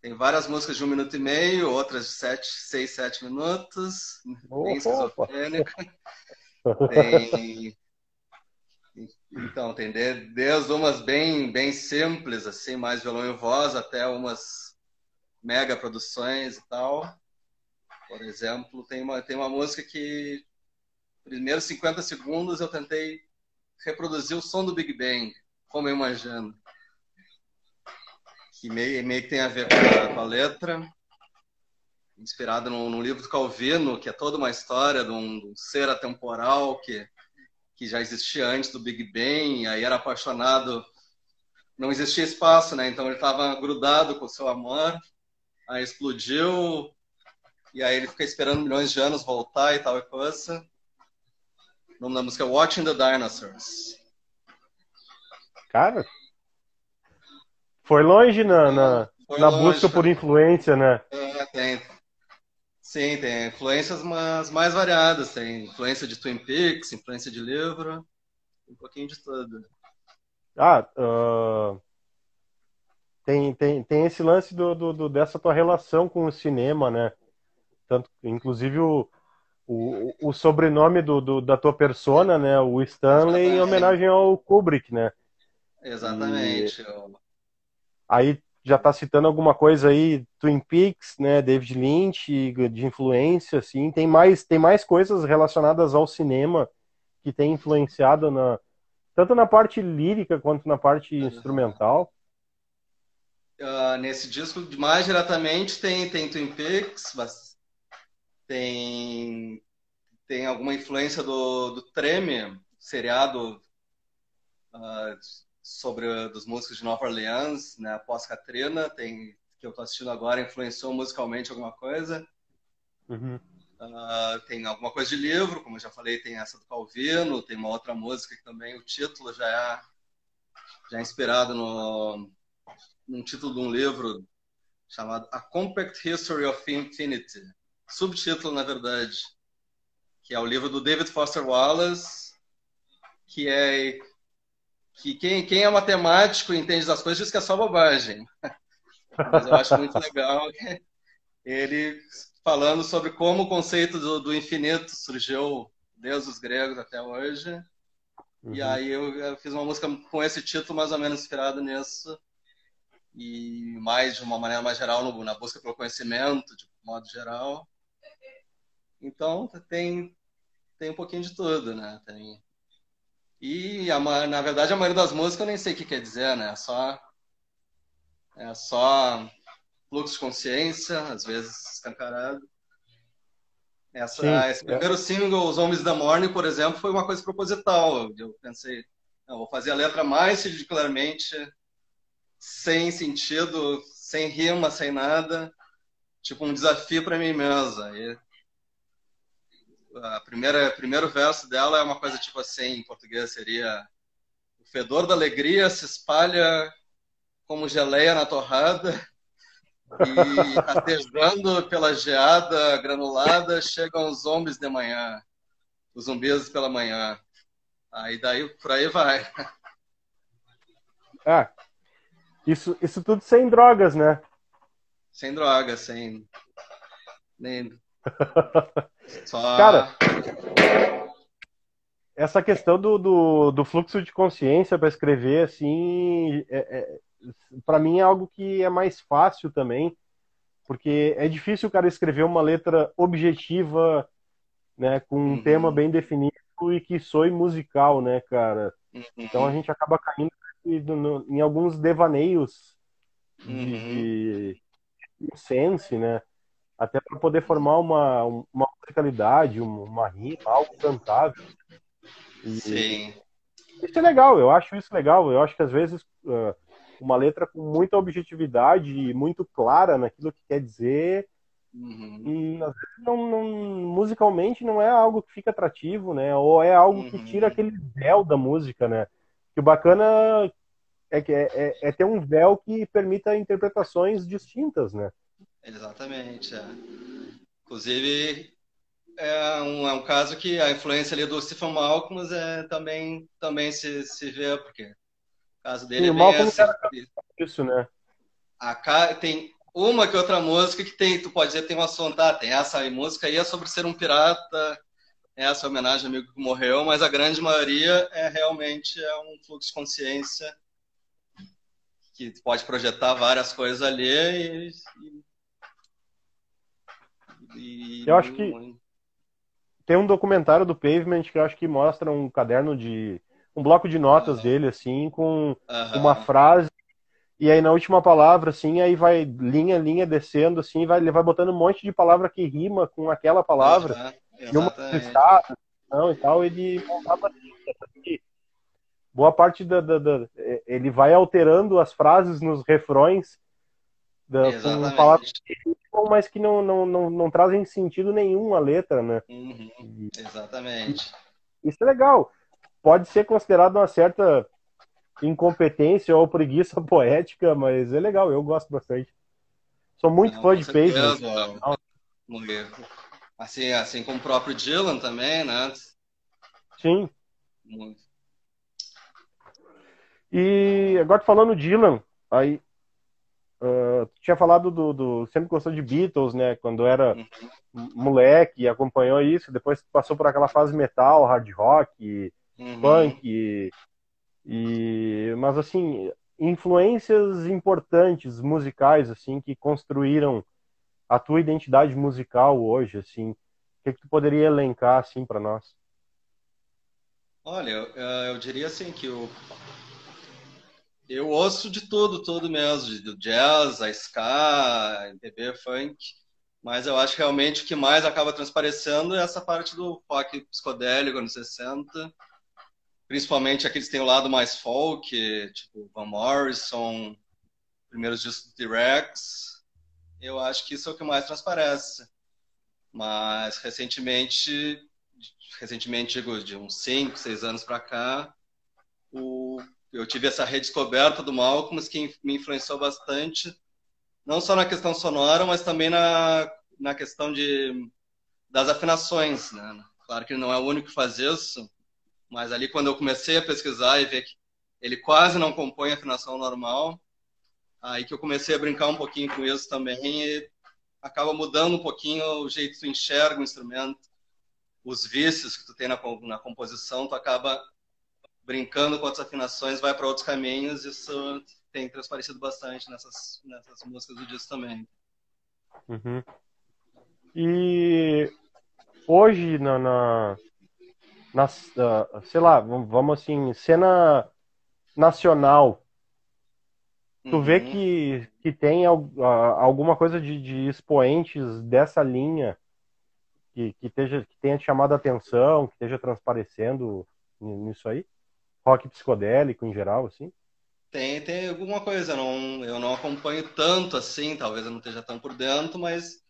tem várias músicas de um minuto e meio, outras de sete, seis, sete minutos, opa, bem esquizofrênica. Tem... Então, tem desde umas bem, bem simples, assim, mais violão e voz, até umas mega produções e tal. Por exemplo, tem uma, tem uma música que, primeiros 50 segundos, eu tentei reproduzir o som do Big Bang, como eu imagino. Que meio, meio que tem a ver com a, com a letra inspirada num, num, livro do Calvino, que é toda uma história de um, de um, ser atemporal que, que já existia antes do Big Bang, aí era apaixonado, não existia espaço, né? Então ele estava grudado com o seu amor, aí explodiu, e aí ele fica esperando milhões de anos voltar e tal e coisa. O nome da música é Watching the Dinosaurs. Cara, foi longe na, na, foi na longe, busca por influência, né? É, tem, Sim, tem influências mas mais variadas. Tem influência de Twin Peaks, influência de livro, um pouquinho de tudo. Ah, uh, tem, tem, tem esse lance do, do, do, dessa tua relação com o cinema, né? Tanto, inclusive o, o, o sobrenome do, do, da tua persona, né? O Stanley, em homenagem ao Kubrick, né? Exatamente. E... Aí já está citando alguma coisa aí, Twin Peaks, né, David Lynch, de influência, assim, tem mais, tem mais coisas relacionadas ao cinema que tem influenciado na, tanto na parte lírica quanto na parte instrumental. Uh, nesse disco, mais diretamente, tem, tem Twin Peaks, tem, tem alguma influência do, do Treme, seriado uh, sobre dos músicos de Nova Orleans, né, após Katrina, tem que eu estou assistindo agora, influenciou musicalmente alguma coisa. Uhum. Uh, tem alguma coisa de livro, como eu já falei, tem essa do Calvino, tem uma outra música que também o título já é, já é inspirado no, num título de um livro chamado A Compact History of Infinity, subtítulo, na verdade, que é o livro do David Foster Wallace, que é que quem, quem é matemático e entende das coisas diz que é só bobagem. Mas eu acho muito legal ele falando sobre como o conceito do, do infinito surgiu desde os gregos até hoje. Uhum. E aí eu, eu, fiz uma música com esse título mais ou menos inspirado nisso. E mais de uma maneira mais geral no, na busca pelo conhecimento, de modo geral. Então tem tem um pouquinho de tudo, né? Tem e, a, na verdade, a maioria das músicas eu nem sei o que quer dizer, né? É só, é só fluxo de consciência, às vezes escancarado. Essa, Sim, esse é. primeiro single, Os Homens da Morning, por exemplo, foi uma coisa proposital. Eu pensei, não, vou fazer a letra mais claramente, sem sentido, sem rima, sem nada, tipo um desafio para mim mesma. E a primeira primeiro verso dela é uma coisa tipo assim, em português seria o fedor da alegria se espalha como geleia na torrada e ratejando pela geada granulada chegam os zombies de manhã, os zumbis pela manhã. Aí daí por aí vai. Ah, isso, isso tudo sem drogas, né? Sem drogas, sem nem Só... Cara, essa questão do, do, do fluxo de consciência para escrever, assim, é, é, para mim é algo que é mais fácil também, porque é difícil o cara escrever uma letra objetiva, né, com um uhum. tema bem definido e que soe musical, né, cara? Uhum. Então a gente acaba caindo em alguns devaneios de, uhum. de, de sense, né? Até para poder formar uma, uma musicalidade, uma rima, algo cantável. E Sim. Isso é legal, eu acho isso legal. Eu acho que às vezes uh, uma letra com muita objetividade e muito clara naquilo que quer dizer, uhum. e, às vezes não, não, musicalmente não é algo que fica atrativo, né? Ou é algo uhum. que tira aquele véu da música, né? Que o bacana é, que é, é, é ter um véu que permita interpretações distintas, né? Exatamente. É. Inclusive, é um, é um caso que a influência ali do Stephen Malcolm é, também, também se, se vê, porque o caso dele Sim, é bem esse. Isso, né? A, tem uma que outra música que tem, tu pode dizer, tem uma som, tá, tem essa música aí é sobre ser um pirata, essa é homenagem ao amigo que morreu, mas a grande maioria é realmente é um fluxo de consciência que pode projetar várias coisas ali e, e e eu acho que tem um documentário do Pavement que eu acho que mostra um caderno de. um bloco de notas uhum. dele, assim, com uhum. uma frase. E aí na última palavra, assim, aí vai linha, linha descendo, assim, vai, ele vai botando um monte de palavra que rima com aquela palavra. Uhum. E uma não, e tal, ele montava assim, boa parte da, da, da, ele vai alterando as frases nos refrões da, com palavras que mas que não, não, não, não trazem sentido nenhum a letra, né? Uhum, exatamente. Isso é legal. Pode ser considerado uma certa incompetência ou preguiça poética, mas é legal, eu gosto bastante. Sou muito não, fã de Pavement. Assim, assim como o próprio Dylan também, né? Sim. Muito. E agora falando Dylan, aí uh, tu tinha falado do, do, sempre gostou de Beatles, né? Quando era uhum. moleque, acompanhou isso, depois passou por aquela fase metal, hard rock, uhum. punk, e, e mas assim influências importantes musicais assim que construíram a tua identidade musical hoje, assim, o que, que tu poderia elencar assim para nós? Olha, eu, eu diria assim que o eu ouço de tudo, tudo mesmo, do jazz, a ska, MPB, funk, mas eu acho que realmente o que mais acaba transparecendo é essa parte do rock psicodélico anos 60, principalmente aqueles que têm o lado mais folk, tipo Van Morrison, primeiros discos do T-Rex, eu acho que isso é o que mais transparece. Mas recentemente, recentemente digo, de uns 5, 6 anos para cá, o eu tive essa redescoberta do Malcolm, que me influenciou bastante, não só na questão sonora, mas também na, na questão de, das afinações. Né? Claro que ele não é o único que faz isso, mas ali quando eu comecei a pesquisar e ver que ele quase não compõe afinação normal, aí que eu comecei a brincar um pouquinho com isso também e acaba mudando um pouquinho o jeito que tu enxerga o instrumento, os vícios que tu tem na, na composição, tu acaba brincando com outras afinações, vai para outros caminhos. Isso tem transparecido bastante nessas, nessas músicas do disco também. Uhum. E hoje, na, na, na, sei lá, vamos assim, cena nacional, tu uhum. vê que, que tem alguma coisa de, de expoentes dessa linha que, que, esteja, que tenha chamado a atenção, que esteja transparecendo nisso aí? Rock psicodélico em geral, assim? Tem, tem alguma coisa. Não, eu não acompanho tanto assim, talvez eu não esteja tão por dentro, mas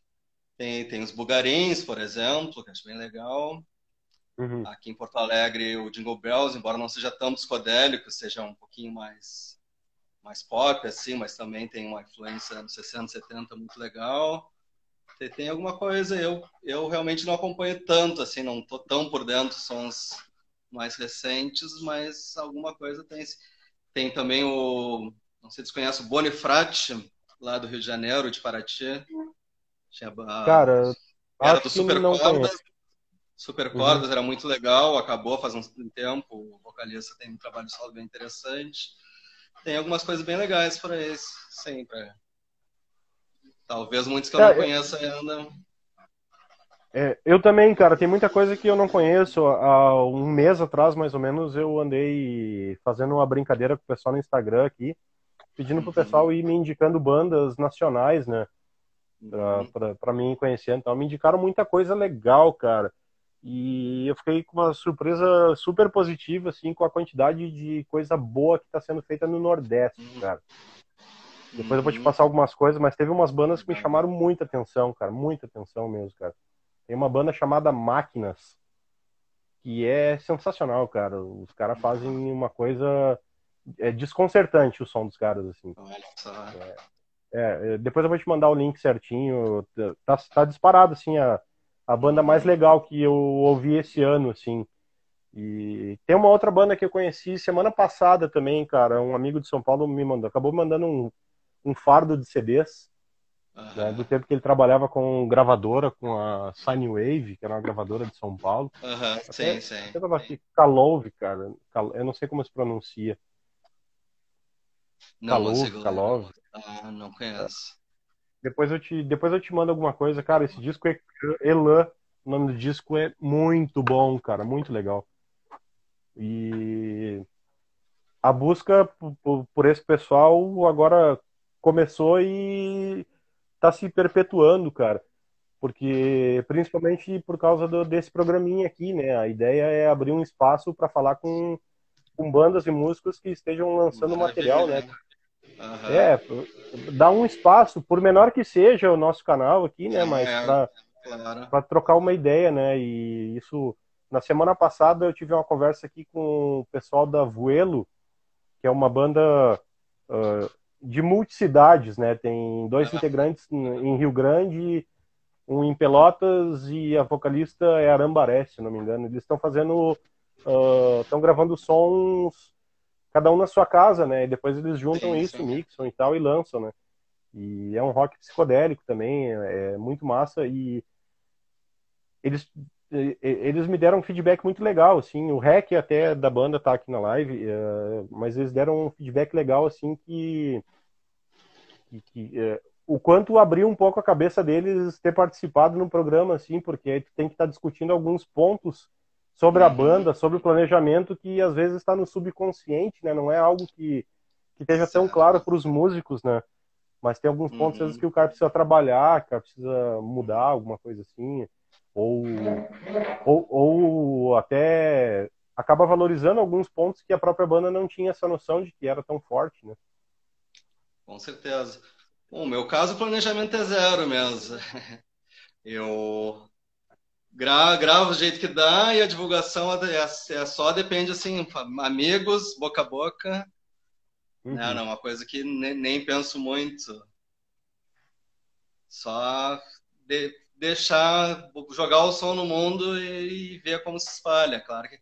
tem, tem os bugarins, por exemplo, que acho bem legal. Uhum. Aqui em Porto Alegre, o Jingle Bells, embora não seja tão psicodélico, seja um pouquinho mais, mais pop, assim, mas também tem uma influência nos 60, 70 muito legal. Tem, tem alguma coisa, eu, eu realmente não acompanho tanto, assim, não tô tão por dentro, sons mais recentes, mas alguma coisa tem. Tem também o, não sei se você conhece, o Bonifrate, lá do Rio de Janeiro, de Paraty. Tinha, Cara, era do Super Cordas. Super Cordas uhum. era muito legal, acabou faz um tempo. O vocalista tem um trabalho solo bem interessante. Tem algumas coisas bem legais para esse, sempre. Talvez muitos que eu é, não conheço ainda. É, eu também, cara, tem muita coisa que eu não conheço. Há um mês atrás, mais ou menos, eu andei fazendo uma brincadeira com o pessoal no Instagram aqui, pedindo pro pessoal ir me indicando bandas nacionais, né? Pra, uhum. pra, pra mim conhecer. Então, me indicaram muita coisa legal, cara. E eu fiquei com uma surpresa super positiva, assim, com a quantidade de coisa boa que está sendo feita no Nordeste, uhum. cara. Depois eu vou te uhum. passar algumas coisas, mas teve umas bandas que me chamaram muita atenção, cara. Muita atenção mesmo, cara. Tem uma banda chamada Máquinas, que é sensacional, cara. Os caras fazem uma coisa. É desconcertante o som dos caras, assim. Olha só. É, é, depois eu vou te mandar o link certinho. Tá, tá disparado, assim, a, a banda mais legal que eu ouvi esse ano, assim. E tem uma outra banda que eu conheci semana passada também, cara. Um amigo de São Paulo me mandou. Acabou mandando um, um fardo de CDs. Né, do tempo que ele trabalhava com gravadora, com a Wave que era uma gravadora de São Paulo. Uhum. Sim, sim. Tava aqui, Kalove, cara. Eu não sei como se pronuncia. Não, Kalove, Kalove. Ah, não conheço. Depois eu, te, depois eu te mando alguma coisa. Cara, esse disco é Elan. O nome do disco é muito bom, cara. Muito legal. E a busca por, por esse pessoal agora começou e está se perpetuando, cara. Porque, principalmente por causa do, desse programinha aqui, né? A ideia é abrir um espaço para falar com, com bandas e músicos que estejam lançando Maravilha, material, né? Uhum. É, dá um espaço, por menor que seja o nosso canal aqui, né? Mas é, para claro. trocar uma ideia, né? E isso. Na semana passada eu tive uma conversa aqui com o pessoal da Vuelo, que é uma banda uh, de multicidades, né? Tem dois integrantes em Rio Grande, um em Pelotas e a vocalista é Arambaré, se não me engano. Eles estão fazendo, estão uh, gravando sons, cada um na sua casa, né? E depois eles juntam sim, isso, sim. mixam e tal e lançam, né? E é um rock psicodélico também, é, é muito massa e eles eles me deram um feedback muito legal, assim, o rec até da banda tá aqui na live, uh, mas eles deram um feedback legal, assim, que, que, uh, o quanto abriu um pouco a cabeça deles ter participado no programa, assim, porque aí tu tem que estar tá discutindo alguns pontos sobre a uhum. banda, sobre o planejamento que às vezes está no subconsciente, né, não é algo que, que esteja tão claro para os músicos, né, mas tem alguns pontos uhum. que o cara precisa trabalhar, que o cara precisa mudar alguma coisa assim, ou, ou, ou até acaba valorizando alguns pontos que a própria banda não tinha essa noção de que era tão forte, né? Com certeza. Bom, meu caso, o planejamento é zero mesmo. Eu gra gravo do jeito que dá e a divulgação é, é só depende assim, amigos, boca a boca. Uhum. Não, não, uma coisa que nem, nem penso muito. Só de, deixar, jogar o som no mundo e, e, ver como se espalha. Claro que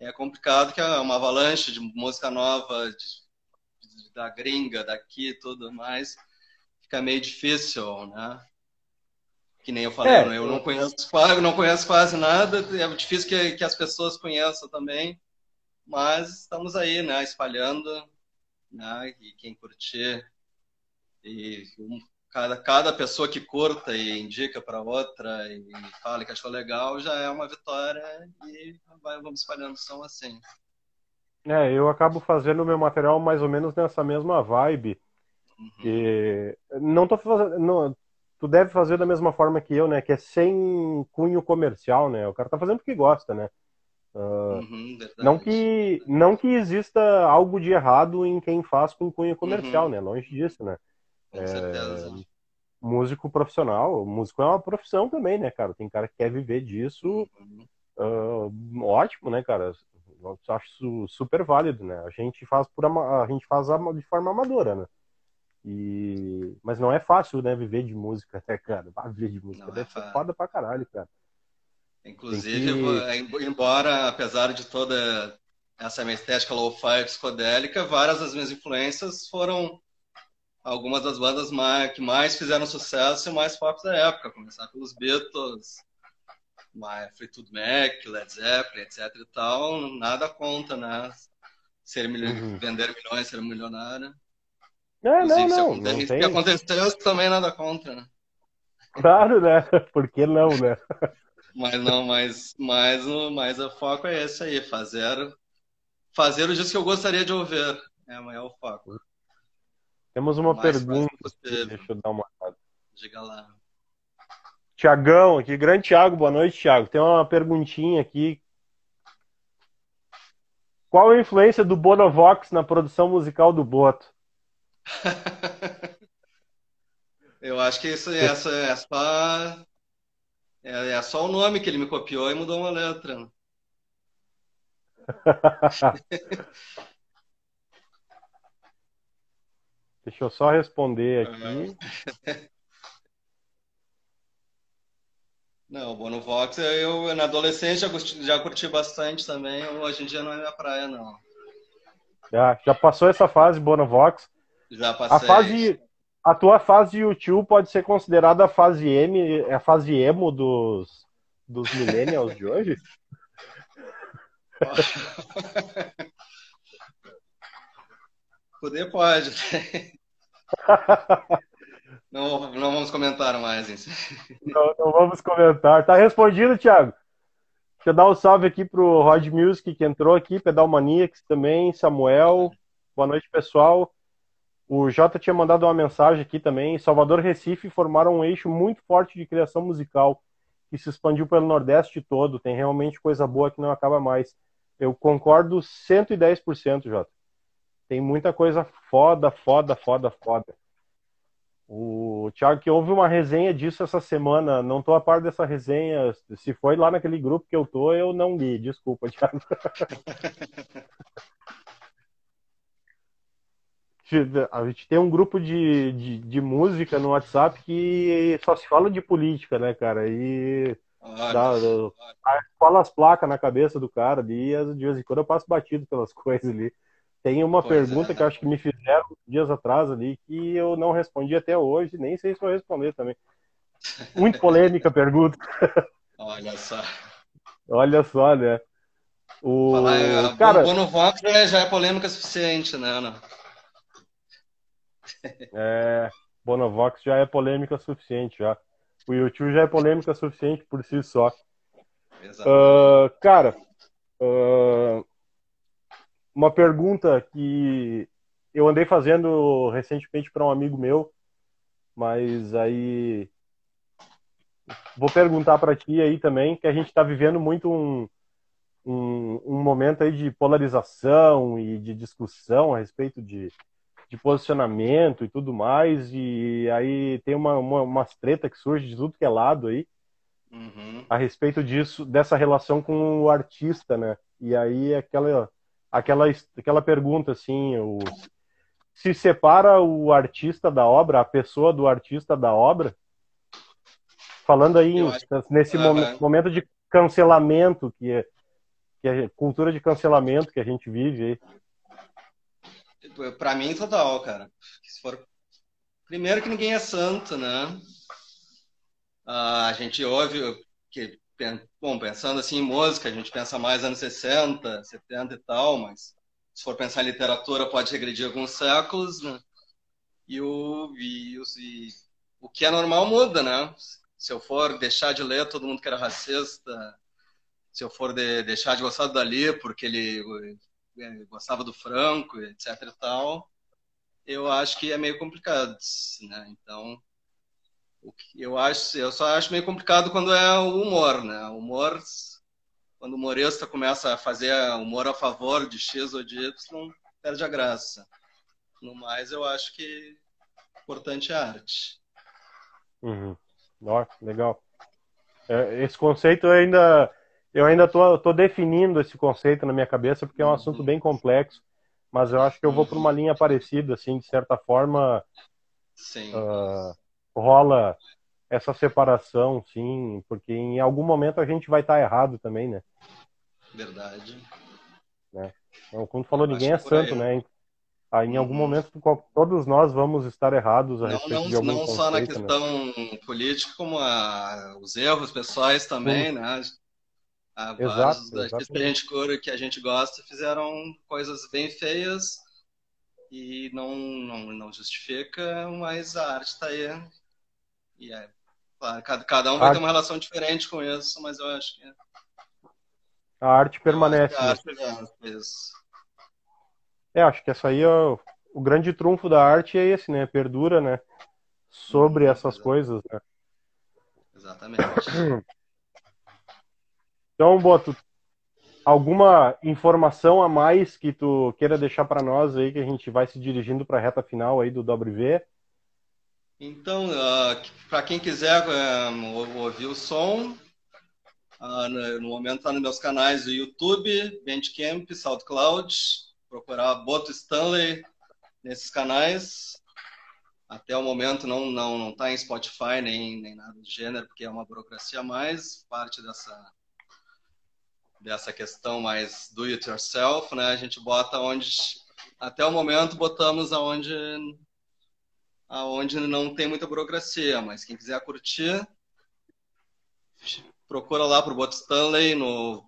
é complicado que é uma avalanche de música nova, de, de, da gringa, daqui tudo mais, fica meio difícil, né? Que nem eu falei, é, eu não conheço, não conheço quase nada, é difícil que, que as pessoas conheçam também, mas estamos aí, né, espalhando, né, e quem curtir, e cada, cada pessoa que curta e indica para outra e fala que achou legal já é uma vitória e vai, vamos espalhando som assim. É, eu acabo fazendo o meu material mais ou menos nessa mesma vibe. Uhum. E não tô fazendo. Não, tu deve fazer da mesma forma que eu, né? Que é sem cunho comercial, né? O cara tá fazendo porque gosta, né? Uh, uhum, não que não que exista algo de errado em quem faz com cunho comercial, uhum. né? Longe disso, né? Com é, certeza. Músico profissional, músico é uma profissão também, né, cara? Tem cara que quer viver disso, uhum. uh, ótimo, né, cara? Eu acho super válido, né? A gente faz por a gente faz de forma amadora, né? E... Mas não é fácil, né, viver de música, né, cara? Viver de música não deve é ser foda pra caralho, cara. Inclusive, que... embora, apesar de toda essa minha estética low-fi psicodélica, várias das minhas influências foram algumas das bandas mais, que mais fizeram sucesso e mais pop da época, começar pelos Beatles, Fleetwood Mac, Led Zeppelin, etc e tal, nada conta, né? Ser uhum. Vender milhões, ser milionário. Não, não, não, se tem... aconteceu, também nada contra, né? Claro, né? Por que não, né? Mas não, mas, mas, mas o foco é esse aí, fazer, fazer o disco que eu gostaria de ouvir. É, é o foco. Temos uma pergunta. Deixa eu dar uma olhada. Diga lá. Tiagão, aqui, grande Tiago, boa noite, Tiago. Tem uma perguntinha aqui. Qual a influência do Bonovox na produção musical do Boto? eu acho que isso essa é só é, é, só o nome que ele me copiou e mudou uma letra. Deixa eu só responder aqui. Não, o Bonovox, eu na adolescência já, curti, já curti bastante também. Hoje em dia não é minha praia, não. Já, já passou essa fase, Bonovox? Já passei. A, fase, a tua fase YouTube pode ser considerada a fase M, a fase emo dos, dos millennials de hoje? Poder pode. não, não vamos comentar mais isso. Não, não vamos comentar. Tá respondido, Thiago. Deixa eu dar um salve aqui pro Rod Music que entrou aqui, Pedal Maniacs também, Samuel. Boa noite, pessoal. O Jota tinha mandado uma mensagem aqui também. Salvador e Recife formaram um eixo muito forte de criação musical que se expandiu pelo Nordeste todo. Tem realmente coisa boa que não acaba mais. Eu concordo 110%, Jota. Tem muita coisa foda, foda, foda, foda. O Thiago que houve uma resenha disso essa semana, não tô a par dessa resenha. Se foi lá naquele grupo que eu tô, eu não li. Desculpa, Thiago. a gente tem um grupo de, de, de, música no WhatsApp que só se fala de política, né, cara? E dá, fala as placas na cabeça do cara ali, e de vez em quando eu passo batido pelas coisas ali. Tem uma pois pergunta é. que eu acho que me fizeram dias atrás ali que eu não respondi até hoje, nem sei se vou responder também. Muito polêmica a pergunta. Olha só. Olha só, né? O Falar, cara, Bonovox já, já é polêmica suficiente, né, Ana? É, Bonovox já é polêmica suficiente já. O YouTube já é polêmica suficiente por si só. Uh, cara, uh, uma pergunta que eu andei fazendo recentemente para um amigo meu, mas aí vou perguntar para ti aí também, que a gente está vivendo muito um, um, um, momento aí de polarização e de discussão a respeito de, de posicionamento e tudo mais, e aí tem uma, uma, umas treta que surge de tudo que é lado aí, uhum. a respeito disso, dessa relação com o artista, né? E aí aquela, aquela, aquela pergunta assim, o, se separa o artista da obra, a pessoa do artista da obra, falando aí nesse uhum. momento de cancelamento que é, que é cultura de cancelamento que a gente vive aí. Para mim total, cara. Se for primeiro que ninguém é santo, né? Uh, a gente ouve que bom, pensando assim em música, a gente pensa mais anos 60, 70 e tal, mas se for pensar em literatura pode regredir alguns séculos, né? E o, e, e, o que é normal muda, né? Se eu for deixar de ler todo mundo que era racista, se eu for de, deixar de gostar do Dali porque ele, ele gostava do Franco, etc e tal, eu acho que é meio complicado, né? Então, eu acho, eu só acho meio complicado quando é o humor, né? O humor, quando o humorista começa a fazer humor a favor de X ou de Y, perde a graça. No mais, eu acho que importante é a arte. Uhum. Ó, legal. É, esse conceito eu ainda eu ainda tô, tô definindo esse conceito na minha cabeça porque é um uhum. assunto bem complexo, mas eu acho que eu vou para uma linha parecida, assim, de certa forma. Sim. Uh, rola essa separação, sim, porque em algum momento a gente vai estar tá errado também, né? Verdade. Né? Então, tu falou, ninguém é santo, né? Ah, em algum uhum. momento todos nós vamos estar errados a não, respeito não, de algum Não só na né? questão né? política, como a, os erros pessoais também, sim. né? A, Exato, que a gente cura que a gente gosta fizeram coisas bem feias e não, não, não justifica, mas a arte está aí e é, claro, cada, cada um vai arte... ter uma relação diferente com isso, mas eu acho que. A arte permanece. A arte é, é, acho que essa aí é o, o, grande trunfo da arte é esse, né? Perdura, né? Sobre hum, essas exatamente. coisas, né? Exatamente. Então, Boto, alguma informação a mais que tu queira deixar para nós aí que a gente vai se dirigindo para a reta final aí do WV? Então, uh, para quem quiser uh, ouvir o som, uh, no, momento está nos meus canais do YouTube, Bandcamp, SoundCloud, procurar Boto Stanley nesses canais. Até o momento não não não está em Spotify nem nem nada do gênero, porque é uma burocracia a mais, parte dessa dessa questão mais do it yourself, né? A gente bota onde até o momento botamos aonde aonde não tem muita burocracia, mas quem quiser curtir, procura lá pro Bot Stanley no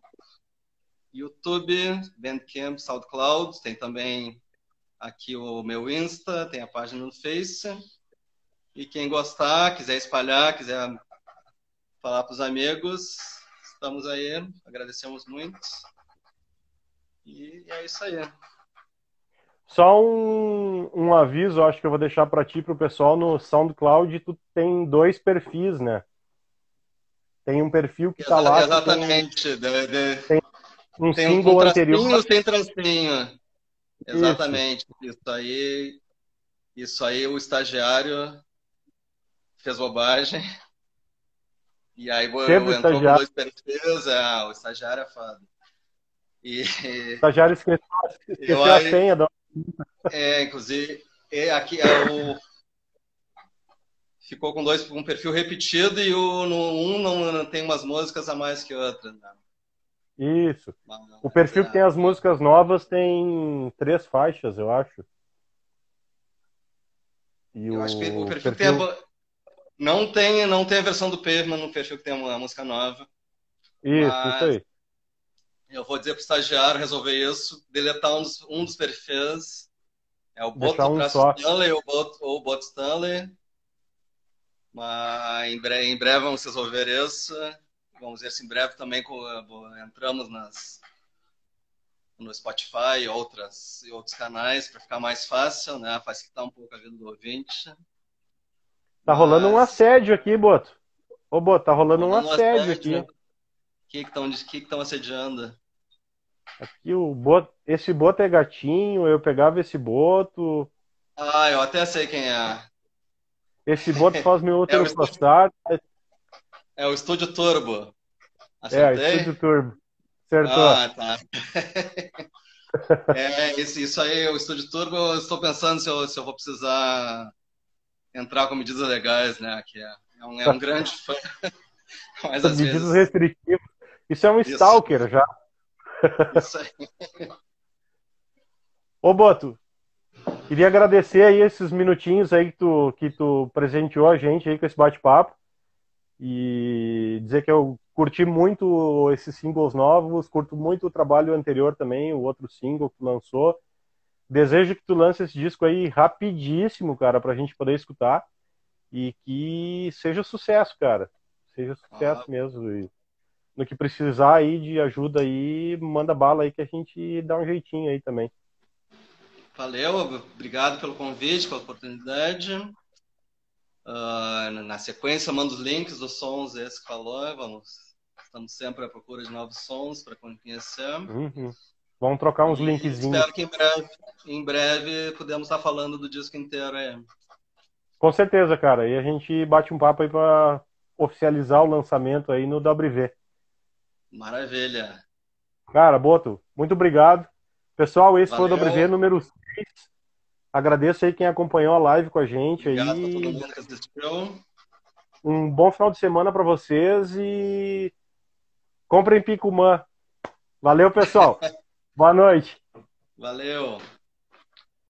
YouTube, Bandcamp, SoundCloud, tem também aqui o meu Insta, tem a página no Face. E quem gostar, quiser espalhar, quiser falar para os amigos, estamos aí, agradecemos muito. E é isso aí. Só um, um aviso, acho que eu vou deixar para ti, para o pessoal no SoundCloud, tu tem dois perfis, né? Tem um perfil que está lá. Exatamente. Tem, de, tem um tem símbolo um anterior. Tem tracinho. Exatamente. Isso. isso aí. Isso aí o estagiário fez bobagem. E aí Sempre entrou com dois perfis, é, o estagiário é foda. E... O estagiário esqueceu, esqueceu a senha do é, inclusive, é, aqui é o ficou com dois um perfil repetido e o no um não tem umas músicas a mais que outras. Né? Isso. Mas, o perfil é... que tem as músicas novas tem três faixas, eu acho. E eu o... acho que o perfil, perfil... Tem a... não tem não tem a versão do Pavement no perfil que tem uma música nova. Isso, mas... isso aí. Eu vou dizer para o estagiário resolver isso, deletar um dos, um dos perfis. É o Boto um Stanley ou o Bot Stanley mas em breve, em breve vamos resolver isso. Vamos ver se em breve também entramos nas, no Spotify e outras, e outros canais para ficar mais fácil, né? Facilitar um pouco a vida do ouvinte. Tá Mas... rolando um assédio aqui, Boto. Ô, Boto, tá rolando, um assédio, assédio aqui. O que estão que que assediando? Aqui o Boto, esse Boto é gatinho, eu pegava esse Boto. Ah, eu até sei quem é. Esse boto faz meu outro é passado. É o Estúdio Turbo. Acertei? É, o Estúdio Turbo. Acertou. Ah, tá. é, esse, isso aí, o Estúdio Turbo, eu estou pensando se eu, se eu vou precisar entrar com medidas legais, né? Que é, é, um, é um grande fã. Mas medidas vezes... restritivas. Isso é um isso. stalker já. Isso aí. Ô, Boto, Queria agradecer aí esses minutinhos aí que tu, que tu presenteou a gente aí com esse bate-papo. E dizer que eu curti muito esses singles novos, curto muito o trabalho anterior também, o outro single que tu lançou. Desejo que tu lance esse disco aí rapidíssimo, cara, pra gente poder escutar. E que seja sucesso, cara. Seja sucesso ah. mesmo. E no que precisar aí de ajuda aí, manda bala aí que a gente dá um jeitinho aí também. Valeu, obrigado pelo convite, pela oportunidade. Uh, na sequência, mando os links dos sons esse que falou. Vamos, estamos sempre à procura de novos sons para conhecer. Uhum. Vamos trocar uns e linkzinhos. Espero que em breve, em breve podemos estar falando do disco inteiro aí. Com certeza, cara. E a gente bate um papo aí para oficializar o lançamento aí no WV. Maravilha. Cara, Boto, muito obrigado. Pessoal, esse Valeu. foi o WV número 6. Agradeço aí quem acompanhou a live com a gente. Obrigado aí. todo mundo que assistiu. Um bom final de semana para vocês e comprem Picumã. Valeu, pessoal. Boa noite. Valeu.